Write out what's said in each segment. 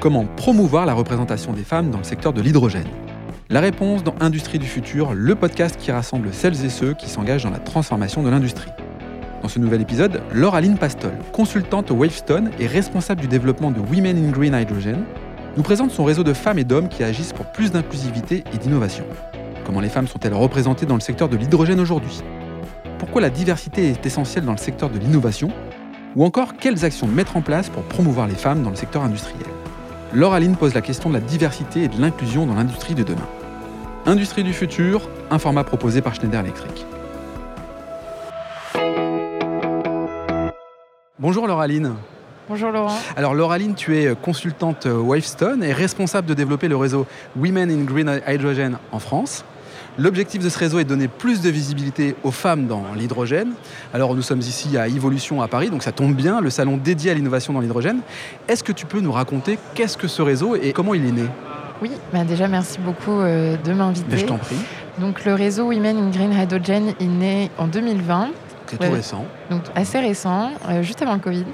Comment promouvoir la représentation des femmes dans le secteur de l'hydrogène? La réponse dans Industrie du futur, le podcast qui rassemble celles et ceux qui s'engagent dans la transformation de l'industrie. Dans ce nouvel épisode, Lauraline Pastol, consultante au Wavestone et responsable du développement de Women in Green Hydrogen, nous présente son réseau de femmes et d'hommes qui agissent pour plus d'inclusivité et d'innovation. Comment les femmes sont-elles représentées dans le secteur de l'hydrogène aujourd'hui? Pourquoi la diversité est essentielle dans le secteur de l'innovation? Ou encore, quelles actions mettre en place pour promouvoir les femmes dans le secteur industriel? Lauraline pose la question de la diversité et de l'inclusion dans l'industrie de demain. Industrie du futur, un format proposé par Schneider Electric. Bonjour Lauraline. Bonjour Laurent. Alors Lauraline, tu es consultante Wavestone et responsable de développer le réseau Women in Green Hydrogen en France. L'objectif de ce réseau est de donner plus de visibilité aux femmes dans l'hydrogène. Alors nous sommes ici à Evolution à Paris, donc ça tombe bien, le salon dédié à l'innovation dans l'hydrogène. Est-ce que tu peux nous raconter qu'est-ce que ce réseau et comment il est né? Oui, bah déjà merci beaucoup euh, de m'inviter. Je t'en prie. Donc le réseau Women in Green Hydrogen est né en 2020 c'est tout récent. Donc assez récent, euh, juste avant le Covid,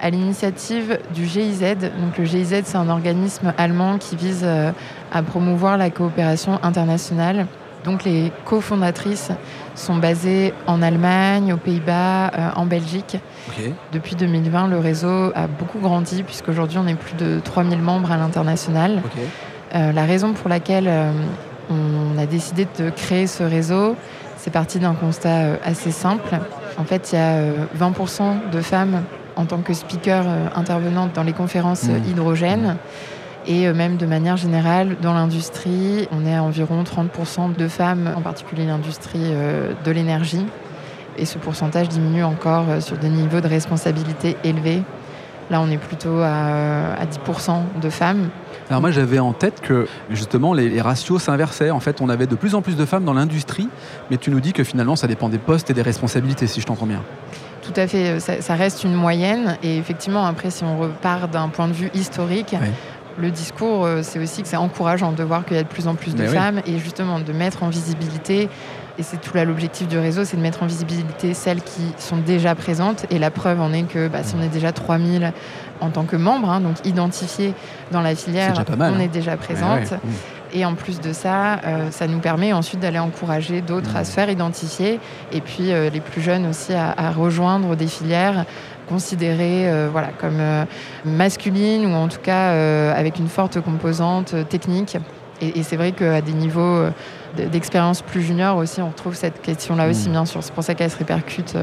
à l'initiative du GIZ. Donc le GIZ, c'est un organisme allemand qui vise euh, à promouvoir la coopération internationale. Donc les cofondatrices sont basées en Allemagne, aux Pays-Bas, euh, en Belgique. Depuis 2020, le réseau a beaucoup grandi puisqu'aujourd'hui on est plus de 3000 membres à l'international. la raison pour laquelle on a décidé de créer ce réseau, c'est parti d'un constat euh, assez simple. En fait, il y a 20% euh, de femmes en tant que speaker euh, intervenantes dans les conférences mmh. hydrogène. Et même de manière générale, dans l'industrie, on est à environ 30% de femmes, en particulier l'industrie de l'énergie. Et ce pourcentage diminue encore sur des niveaux de responsabilité élevés. Là, on est plutôt à, 10% de femmes. Alors moi j'avais en tête que justement les, ratios s'inversaient. En fait on avait de plus en plus de femmes dans l'industrie, mais tu nous dis que finalement ça dépend des postes et des responsabilités si je t'entends bien. Tout à fait, ça, reste une moyenne et effectivement après si on repart d'un point de vue historique, le discours, euh, c'est aussi que c'est encourageant de voir qu'il y a de plus en plus de femmes et justement de mettre en visibilité, et c'est tout là l'objectif du réseau, c'est de mettre en visibilité celles qui sont déjà présentes. Et la preuve en est que bah, si on est déjà 3000 en tant que membres, hein, donc identifiés dans la filière, on hein. est déjà présente. Et en plus de ça, euh, ça nous permet ensuite d'aller encourager d'autres à se faire identifier et puis euh, les plus jeunes aussi à, à rejoindre des filières considérées euh, voilà, comme euh, masculines ou en tout cas euh, avec une forte composante technique. Et, c'est vrai qu'à des niveaux d'expérience plus juniors aussi, on retrouve cette question-là aussi, mmh. bien sûr. C'est pour ça qu'elle se répercute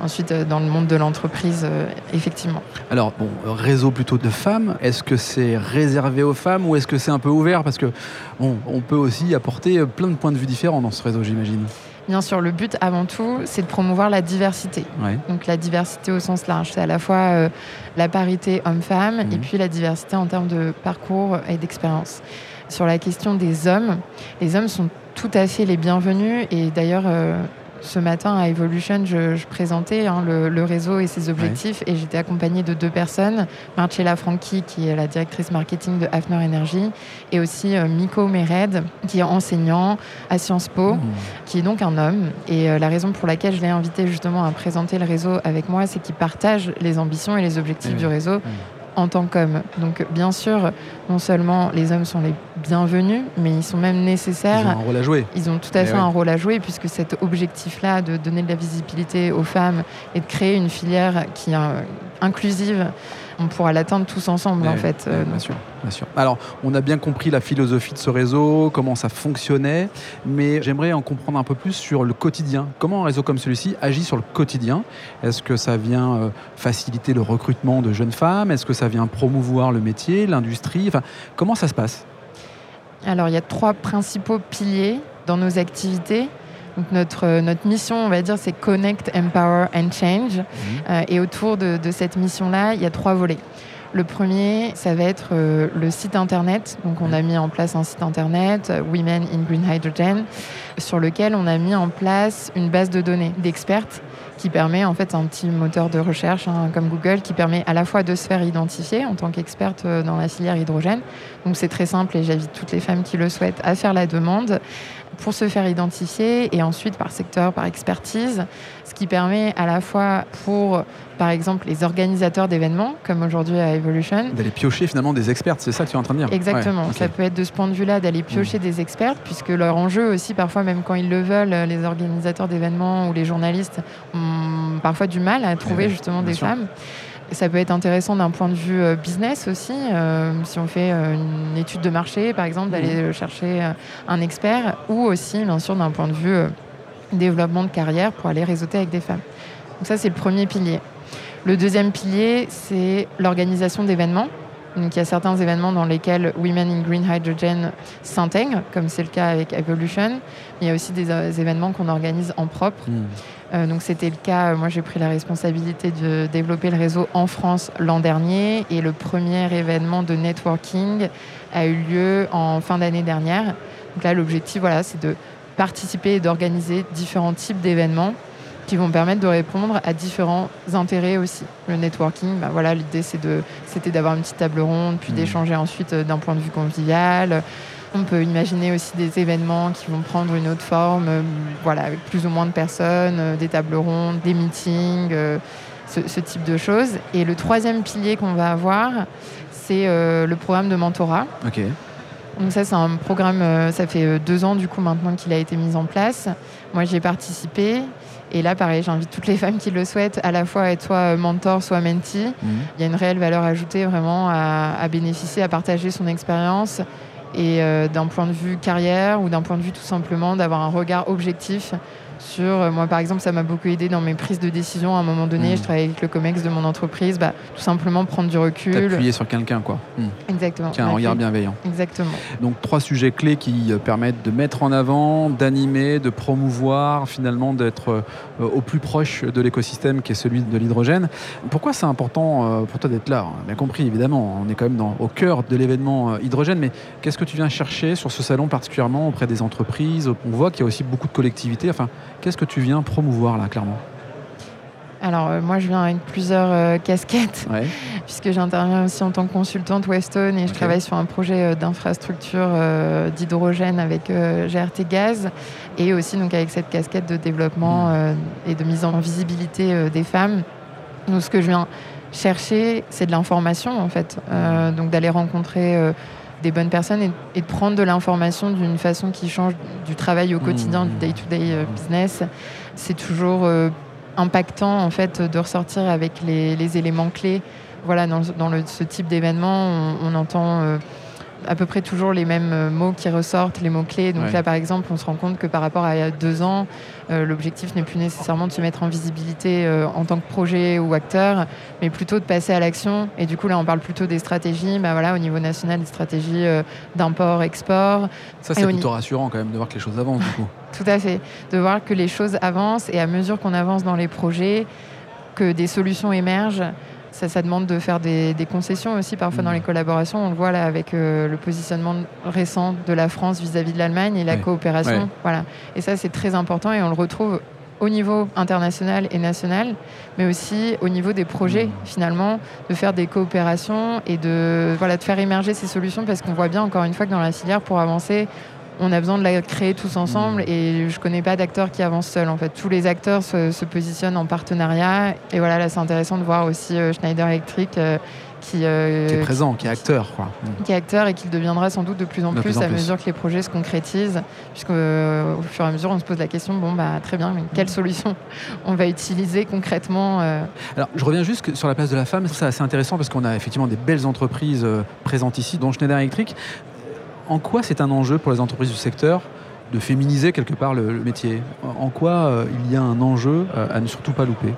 ensuite dans le monde de l'entreprise, effectivement. Alors, bon, réseau plutôt de femmes, est-ce que c'est réservé aux femmes ou est-ce que c'est un peu ouvert? Parce que bon, on peut aussi apporter plein de points de vue différents dans ce réseau, j'imagine. Bien sûr, le but avant tout, c'est de promouvoir la diversité. Donc la diversité au sens large, c'est à la fois euh, la parité homme-femme et mhm. puis la diversité en termes de parcours et d'expérience. Sur la question des hommes, les hommes sont tout à fait les bienvenus et d'ailleurs euh, ce matin à Evolution, je, présentais hein, le, réseau et ses objectifs et j'étais accompagnée de deux personnes, Marcella Franchi qui est la directrice marketing de Hafner Energy et aussi euh, Miko Mered qui est enseignant à Sciences Po, mmh. qui est donc un homme. Et euh, la raison pour laquelle je l'ai invité justement à présenter le réseau avec moi, c'est qu'il partage les ambitions et les objectifs du réseau. Mmh en tant qu'homme. Donc bien sûr, non seulement les hommes sont les bienvenus, mais ils sont même nécessaires. Ils ont un rôle à jouer. Ils ont tout à eh fait un rôle à jouer, puisque cet objectif-là de donner de la visibilité aux femmes et de créer une filière qui est inclusive, on pourra l'atteindre tous ensemble en fait. Euh, bien sûr, bien sûr. Alors, on a bien compris la philosophie de ce réseau, comment ça fonctionnait, mais j'aimerais en comprendre un peu plus sur le quotidien. Comment un réseau comme celui-ci agit sur le quotidien? Est-ce que ça vient euh, faciliter le recrutement de jeunes femmes? Est-ce que ça vient promouvoir le métier, l'industrie? Enfin, comment ça se passe? Alors, il y a trois principaux piliers dans nos activités. Donc notre, euh, notre mission, on va dire, c'est Connect, Empower and Change. Mhm. Euh, et autour de, cette mission-là, il y a trois volets. Le premier, ça va être euh, le site internet. Donc, on a mis en place un site internet, Women in Green Hydrogen, sur lequel on a mis en place une base de données d'expertes qui permet en fait un petit moteur de recherche hein, comme Google qui permet à la fois de se faire identifier en tant qu'experte dans la filière hydrogène. Donc, c'est très simple et j'invite toutes les femmes qui le souhaitent à faire la demande pour se faire identifier et ensuite par secteur, par expertise, ce qui permet à la fois pour, par exemple, les organisateurs d'événements, comme aujourd'hui à Evolution. D'aller piocher finalement des experts, c'est ça que tu es en train de dire? Exactement, ça peut être de ce point de vue-là d'aller piocher mmh. des experts, puisque leur enjeu aussi, parfois même quand ils le veulent, les organisateurs d'événements ou les journalistes ont parfois du mal à trouver justement des femmes. Ça peut être intéressant d'un point de vue euh, business aussi, euh, si on fait euh, une étude de marché, par exemple, d'aller chercher un expert, ou aussi, bien sûr, d'un point de vue développement de carrière pour aller réseauter avec des femmes. Donc ça, c'est le premier pilier. Le deuxième pilier, c'est l'organisation d'événements. Donc, il y a certains événements dans lesquels Women in Green Hydrogen s'intègrent, comme c'est le cas avec Evolution. Il y a aussi des, événements qu'on organise en propre. Mmh. Euh, donc c'était le cas, euh, moi j'ai pris la responsabilité de développer le réseau en France l'an dernier et le premier événement de networking a eu lieu en fin d'année dernière. Donc là l'objectif voilà, c'est de participer et d'organiser différents types d'événements qui vont permettre de répondre à différents intérêts aussi. Le networking, bah voilà, l'idée c'était d'avoir une petite table ronde, puis mmh. d'échanger ensuite euh, d'un point de vue convivial. On peut imaginer aussi des événements qui vont prendre une autre forme, euh, voilà, avec plus ou moins de personnes, euh, des tables rondes, des meetings, euh, ce, type de choses. Et le troisième pilier qu'on va avoir, c'est le programme de mentorat. Donc ça, c'est un programme, ça fait deux ans du coup maintenant qu'il a été mis en place. Moi, j'y ai participé. Et là, pareil, j'invite toutes les femmes qui le souhaitent à la fois à être soit mentor, soit mentee. Mhm. Il y a une réelle valeur ajoutée vraiment à, à bénéficier, à partager son expérience et euh, d'un point de vue carrière ou d'un point de vue tout simplement d'avoir un regard objectif sur, euh, moi par exemple, ça m'a beaucoup aidé dans mes prises de décision. À un moment donné, je travaillais avec le COMEX de mon entreprise, bah, tout simplement prendre du recul. T'appuyer sur quelqu'un, quoi. Hmm. Exactement. Qui a un regard bienveillant. Exactement. Donc trois sujets clés qui euh, permettent de mettre en avant, d'animer, de promouvoir, finalement d'être euh, au plus proche de l'écosystème qui est celui de l'hydrogène. Pourquoi c'est important pour toi d'être là? On a bien compris, évidemment, on est quand même dans, au cœur de l'événement hydrogène, mais qu'est-ce que tu viens chercher sur ce salon particulièrement auprès des entreprises? On voit qu'il y a aussi beaucoup de collectivités. Enfin, Qu'est-ce que tu viens promouvoir là, clairement? Alors euh, moi je viens avec plusieurs euh, casquettes puisque j'interviens aussi en tant que consultante Weston et je travaille sur un projet euh, d'infrastructure d'hydrogène avec GRT Gaz et aussi donc avec cette casquette de développement hmm. et de mise en visibilité des femmes. Donc ce que je viens chercher c'est de l'information en fait, donc d'aller rencontrer des bonnes personnes et, de prendre de l'information d'une façon qui change du travail au quotidien, du mmh. day-to-day euh, business. C'est toujours euh, impactant en fait de ressortir avec les, éléments clés. Voilà, dans, ce type d'événement, on, entend euh, à peu près toujours les mêmes euh, mots qui ressortent, les mots-clés. Donc là, par exemple, on se rend compte que par rapport à il y a deux ans, euh, l'objectif n'est plus nécessairement de se mettre en visibilité euh, en tant que projet ou acteur, mais plutôt de passer à l'action. Et du coup, là, on parle plutôt des stratégies, bah, voilà, au niveau national, des stratégies d'import, export. Ça, c'est plutôt rassurant quand même de voir que les choses avancent, du coup. Tout à fait. De voir que les choses avancent et à mesure qu'on avance dans les projets, que des solutions émergent. Ça, ça, demande de faire des, concessions aussi parfois dans mm. les collaborations. On le voit là avec euh, le positionnement récent de la France vis-à-vis de l'Allemagne et la coopération. Voilà. Et ça, c'est très important et on le retrouve au niveau international et national, mais aussi au niveau des projets, mm. finalement, de faire des coopérations et de, voilà, de faire émerger ces solutions parce qu'on voit bien, encore une fois, que dans la filière, pour avancer, on a besoin de la créer tous ensemble et je connais pas d'acteur qui avance seul en fait. Tous les acteurs se, positionnent en partenariat et voilà là c'est intéressant de voir aussi euh, Schneider Electric euh, euh, qui, est présent, qui est acteur. Quoi. Qui est acteur et qui le deviendra sans doute de plus en plus, à mesure que les projets se concrétisent, puisqu'au au fur et à mesure on se pose la question, bon bah très bien, mais quelle solution on va utiliser concrètement Alors je reviens juste sur la place de la femme, c'est assez intéressant parce qu'on a effectivement des belles entreprises présentes ici, dont Schneider Electric en quoi c'est un enjeu pour les entreprises du secteur de féminiser quelque part le, métier? En quoi euh, il y a un enjeu euh, à ne surtout pas louper?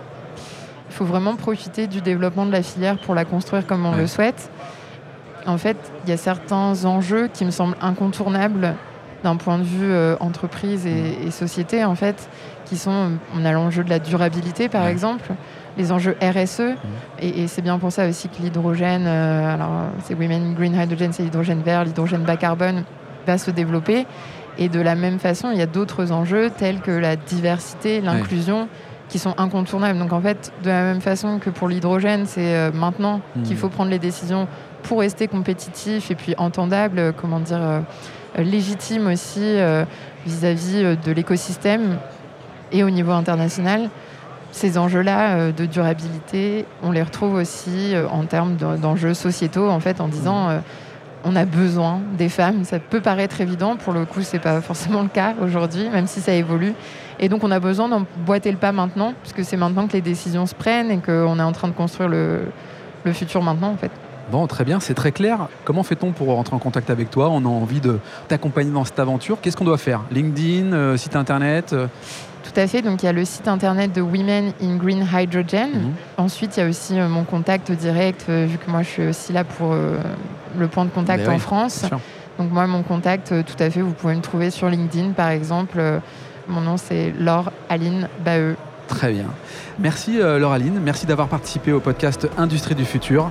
Il faut vraiment profiter du développement de la filière pour la construire comme on le souhaite. En fait, il y a certains enjeux qui me semblent incontournables d'un point de vue euh, entreprise et, société, en fait, qui sont, on a l'enjeu de la durabilité, par exemple, les enjeux RSE. Mmh. Et, c'est bien pour ça aussi que l'hydrogène, euh, alors c'est Women Green Hydrogen, c'est l'hydrogène vert, l'hydrogène bas carbone, va se développer. Et de la même façon, il y a d'autres enjeux tels que la diversité, l'inclusion. qui sont incontournables. Donc en fait, de la même façon que pour l'hydrogène, c'est euh, maintenant mmh. qu'il faut prendre les décisions pour rester compétitif et puis entendable, euh, comment dire, légitime aussi vis-à-vis de l'écosystème et au niveau international. Ces enjeux-là de durabilité, on les retrouve aussi en termes d'enjeux sociétaux, en fait, en disant mmh. on a besoin des femmes. Ça peut paraître évident, pour le coup, c'est pas forcément le cas aujourd'hui, même si ça évolue. Et donc, on a besoin d'emboîter le pas maintenant, puisque c'est maintenant que les décisions se prennent et qu'on est en train de construire le, le futur maintenant, en fait. Bon, très bien, c'est très clair. Comment fait-on pour rentrer en contact avec toi On a envie de t'accompagner dans cette aventure. Qu'est-ce qu'on doit faire LinkedIn, euh, site internet euh? Tout à fait. Donc il y a le site internet de Women in Green Hydrogen. Mhm. Ensuite, il y a aussi euh, mon contact direct, vu que moi je suis aussi là pour le point de contact ben en France. Donc moi, mon contact, tout à fait, vous pouvez me trouver sur LinkedIn, par exemple. Mon nom, c'est Laure Aline Baeux. Très bien. Merci Laure Aline. Merci d'avoir participé au podcast Industrie du futur